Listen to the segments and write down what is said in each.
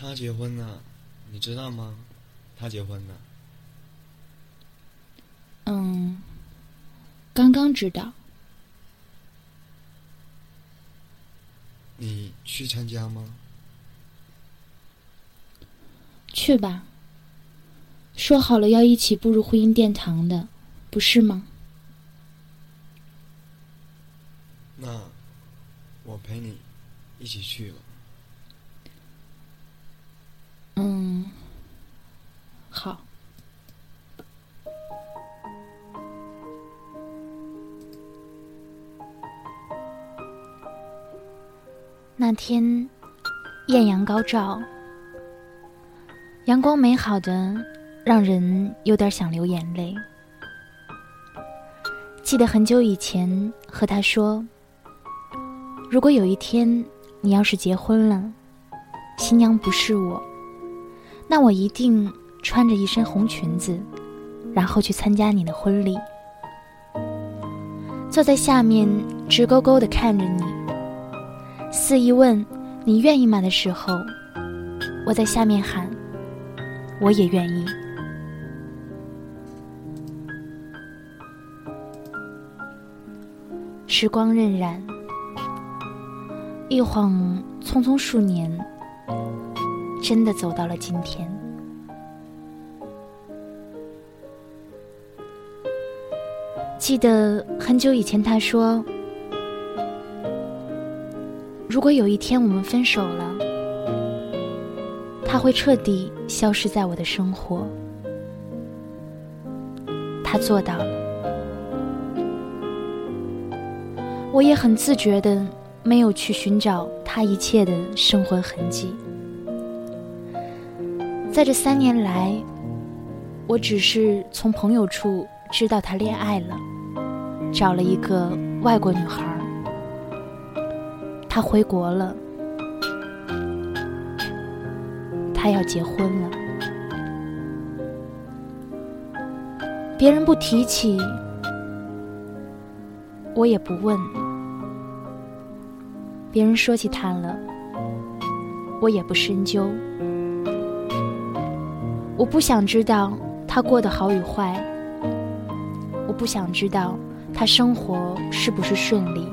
他结婚了，你知道吗？他结婚了。嗯，刚刚知道。你去参加吗？去吧。说好了要一起步入婚姻殿堂的，不是吗？那我陪你一起去吧。嗯，好。那天艳阳高照，阳光美好的让人有点想流眼泪。记得很久以前和他说：“如果有一天你要是结婚了，新娘不是我，那我一定穿着一身红裙子，然后去参加你的婚礼，坐在下面直勾勾的看着你。”肆意问你愿意吗的时候，我在下面喊，我也愿意。时光荏苒，一晃匆匆数年，真的走到了今天。记得很久以前，他说。如果有一天我们分手了，他会彻底消失在我的生活。他做到了，我也很自觉的没有去寻找他一切的生活痕迹。在这三年来，我只是从朋友处知道他恋爱了，找了一个外国女孩。他回国了，他要结婚了。别人不提起，我也不问；别人说起他了，我也不深究。我不想知道他过得好与坏，我不想知道他生活是不是顺利。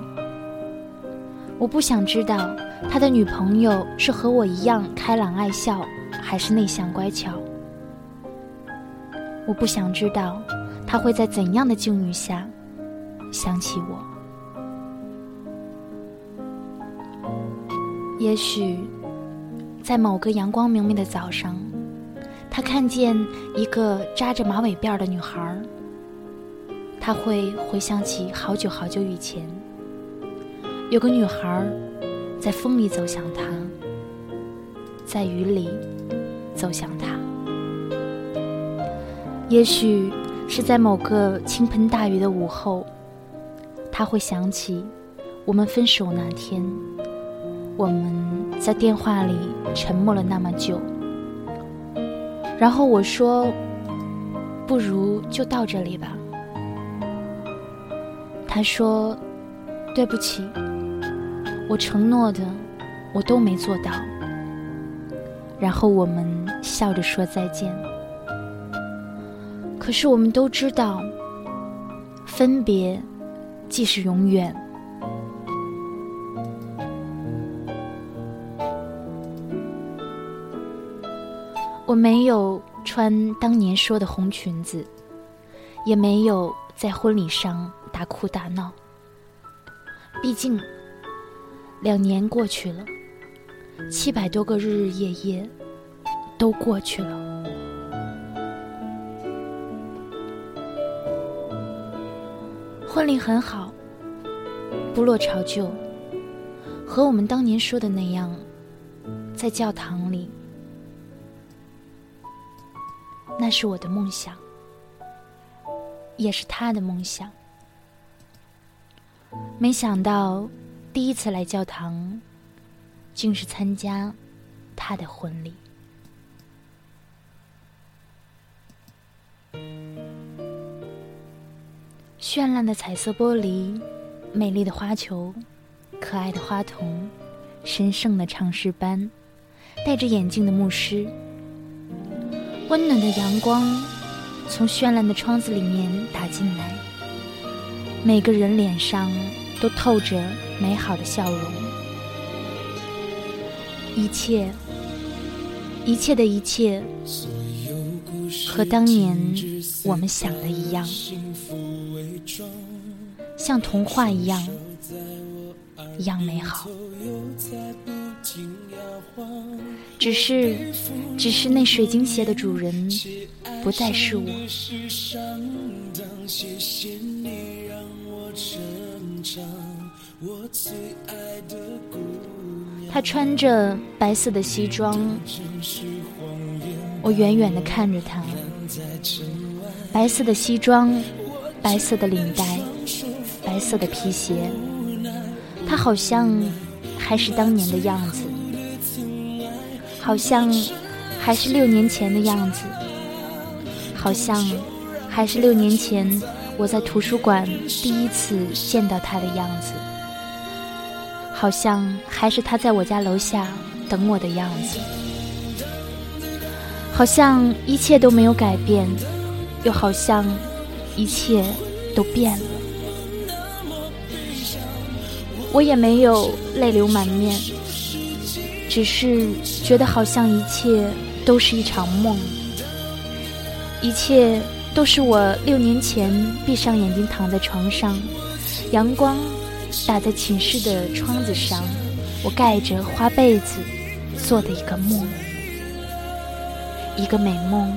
我不想知道他的女朋友是和我一样开朗爱笑，还是内向乖巧。我不想知道他会在怎样的境遇下想起我。也许，在某个阳光明媚的早上，他看见一个扎着马尾辫的女孩，他会回想起好久好久以前。有个女孩在风里走向他，在雨里走向他。也许是在某个倾盆大雨的午后，他会想起我们分手那天，我们在电话里沉默了那么久。然后我说：“不如就到这里吧。”他说：“对不起。”我承诺的，我都没做到。然后我们笑着说再见。可是我们都知道，分别即是永远。我没有穿当年说的红裙子，也没有在婚礼上大哭大闹。毕竟。两年过去了，七百多个日日夜夜都过去了。婚礼很好，不落潮旧，和我们当年说的那样，在教堂那是我的梦想，也是他的梦想。没想到。第一次来教堂，竟是参加他的婚礼。绚烂的彩色玻璃，美丽的花球，可爱的花童，神圣的唱诗班，戴着眼镜的牧师。温暖的阳光从绚烂的窗子里面打进来，每个人脸上都透着美好的笑容。一切，一切的一切，和当年我们想的一样，像童话一样。一样美好，只是，只是那水晶鞋的主人不再是我。他穿着白色的西装，我远远的看着他，白色的西装，白色的领带，白色的皮鞋。他好像还是当年的样子，好像还是六年前的样子，好像还是六年前我在图书馆第一次见到他的样子，好像还是他在我家楼下等我的样子，好像一切都没有改变，又好像一切都变了。我也没有泪流满面，只是觉得好像一切都是一场梦，一切都是我六年前闭上眼睛躺在床上，阳光打在寝室的窗子上，我盖着花被子做的一个梦，一个美梦，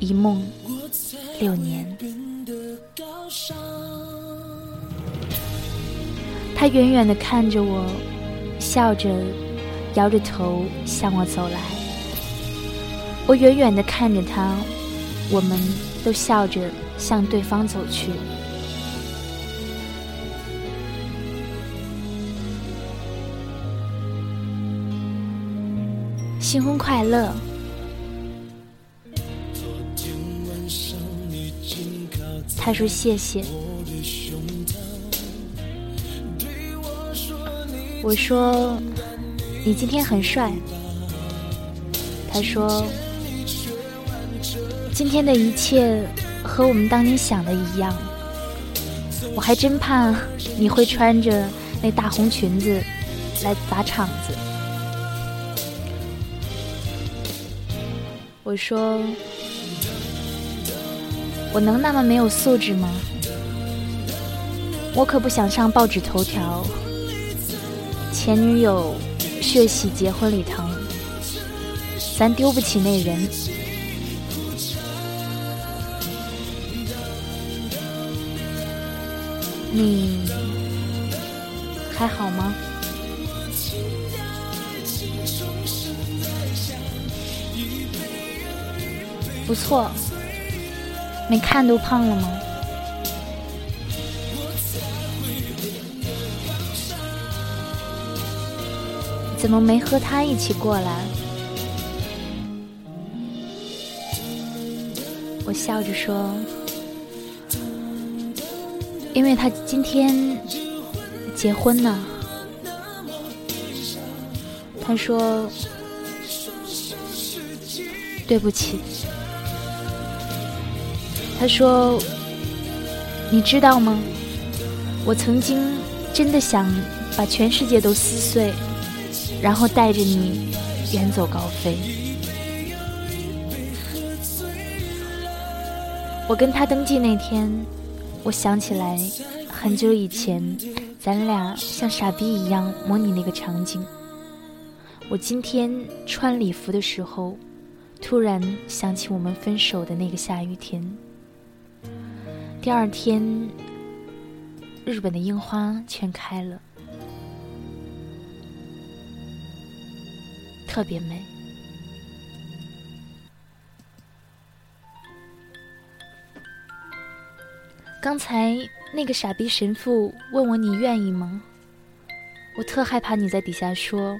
一梦六年。他远远地看着我，笑着，摇着头向我走来。我远远地看着他，我们都笑着向对方走去。新婚快乐！他说谢谢。我说：“你今天很帅。”他说：“今天的一切和我们当年想的一样。”我还真怕你会穿着那大红裙子来砸场子。我说：“我能那么没有素质吗？我可不想上报纸头条。”前女友血洗结婚礼堂，咱丢不起那人。你还好吗？不错，没看都胖了吗？怎么没和他一起过来？我笑着说：“因为他今天结婚呢。”他说：“对不起。”他说：“你知道吗？我曾经真的想把全世界都撕碎。”然后带着你远走高飞。我跟他登记那天，我想起来很久以前，咱俩像傻逼一样模拟那个场景。我今天穿礼服的时候，突然想起我们分手的那个下雨天。第二天，日本的樱花全开了。特别美。刚才那个傻逼神父问我你愿意吗？我特害怕你在底下说，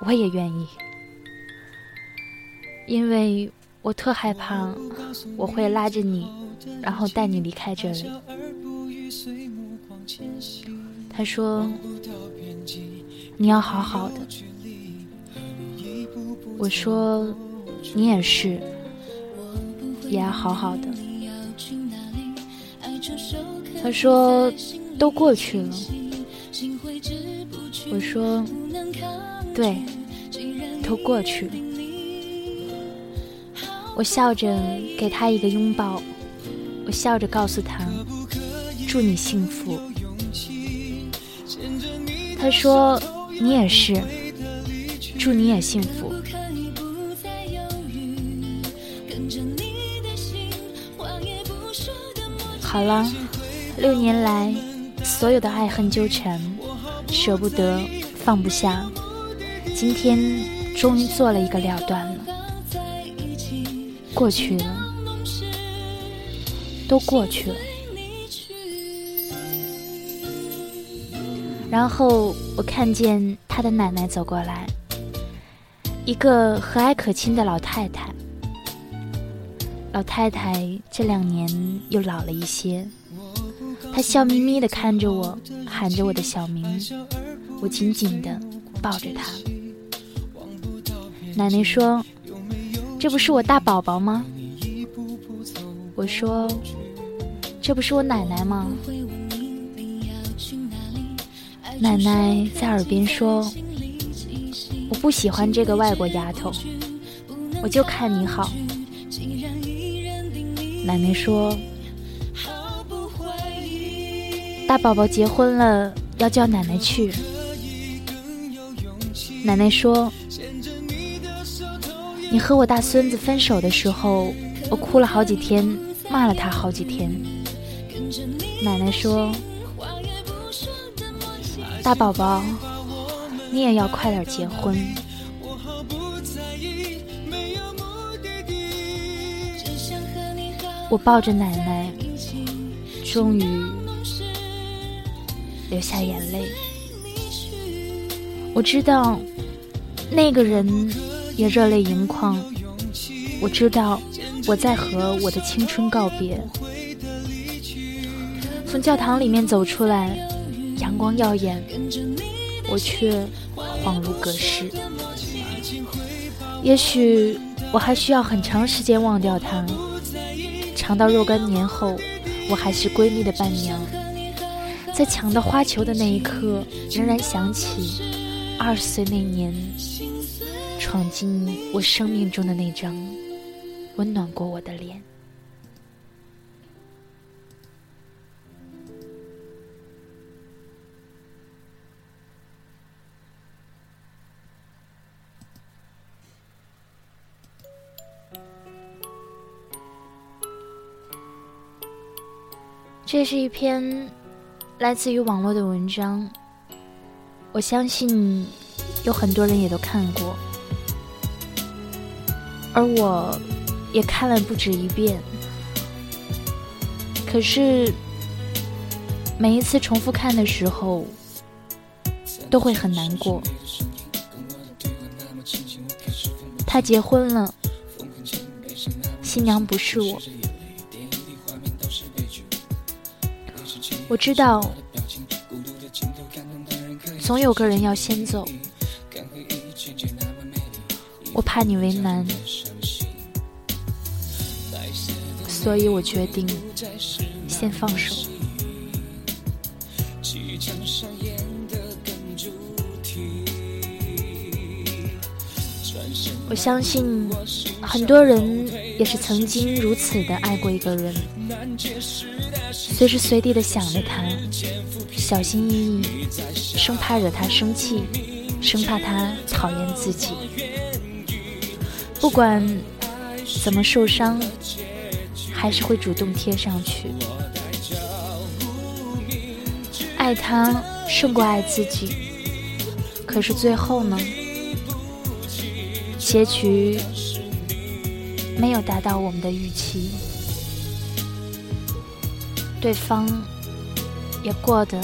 我也愿意，因为我特害怕我会拉着你，然后带你离开这里。他说，你要好好的。我说：“你也是，也要好好的。”他说：“都过去了。”我说：“对，都过去了。”我笑着给他一个拥抱，我笑着告诉他：“祝你幸福。”他说：“你也是，祝你也幸福。”好了，六年来所有的爱恨纠缠，舍不得，放不下，今天终于做了一个了断了。过去了，都过去了。然后我看见他的奶奶走过来，一个和蔼可亲的老太太。老太太这两年又老了一些，她笑眯眯地看着我，喊着我的小名，我紧紧地抱着她。奶奶说：“这不是我大宝宝吗？”我说：“这不是我奶奶吗？”奶奶在耳边说：“我不喜欢这个外国丫头，我就看你好。”奶奶说：“大宝宝结婚了，要叫奶奶去。”奶奶说：“你和我大孙子分手的时候，我哭了好几天，骂了他好几天。”奶奶说：“大宝宝，你也要快点结婚。”我抱着奶奶，终于流下眼泪。我知道那个人也热泪盈眶。我知道我在和我的青春告别。从教堂里面走出来，阳光耀眼，我却恍如隔世。也许我还需要很长时间忘掉他。长到若干年后，我还是闺蜜的伴娘，在抢到花球的那一刻，仍然想起二十岁那年闯进我生命中的那张温暖过我的脸。这是一篇来自于网络的文章，我相信有很多人也都看过，而我也看了不止一遍。可是每一次重复看的时候，都会很难过。他结婚了，新娘不是我。我知道，总有个人要先走。我怕你为难，所以我决定先放手。我相信很多人也是曾经如此的爱过一个人。随时随地的想着他，小心翼翼，生怕惹他生气，生怕他讨厌自己。不管怎么受伤，还是会主动贴上去。爱他胜过爱自己，可是最后呢？结局没有达到我们的预期。对方也过得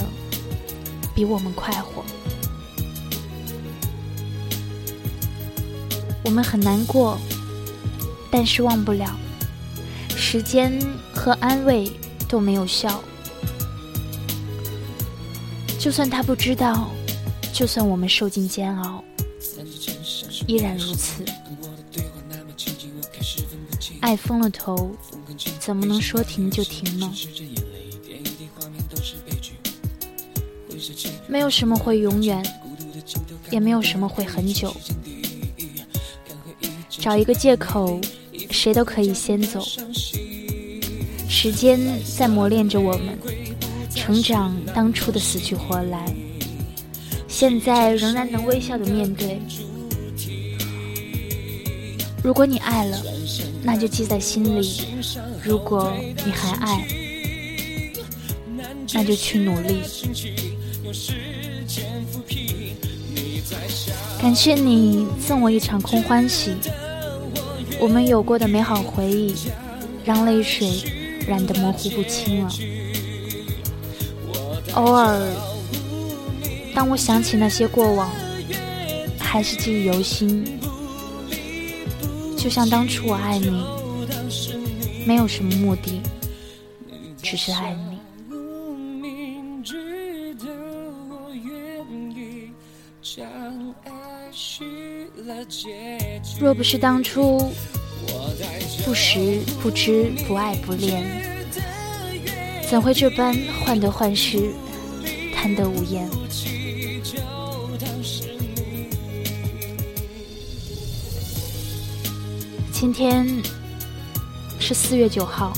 比我们快活，我们很难过，但是忘不了。时间和安慰都没有效，就算他不知道，就算我们受尽煎熬，依然如此。爱疯了头，怎么能说停就停呢？没有什么会永远，也没有什么会很久。找一个借口，谁都可以先走。时间在磨练着我们，成长当初的死去活来，现在仍然能微笑的面对。如果你爱了，那就记在心里；如果你还爱，那就去努力。感谢你赠我一场空欢喜，我们有过的美好回忆，让泪水染得模糊不清了。偶尔，当我想起那些过往，还是记忆犹新。就像当初我爱你，没有什么目的，只是爱你。若不是当初不识不知不爱不恋，怎会这般患得患失，贪得无厌？今天是四月九号，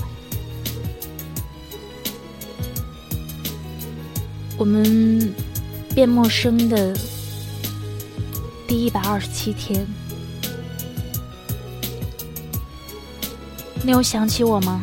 我们变陌生的。第一百二十七天，你有想起我吗？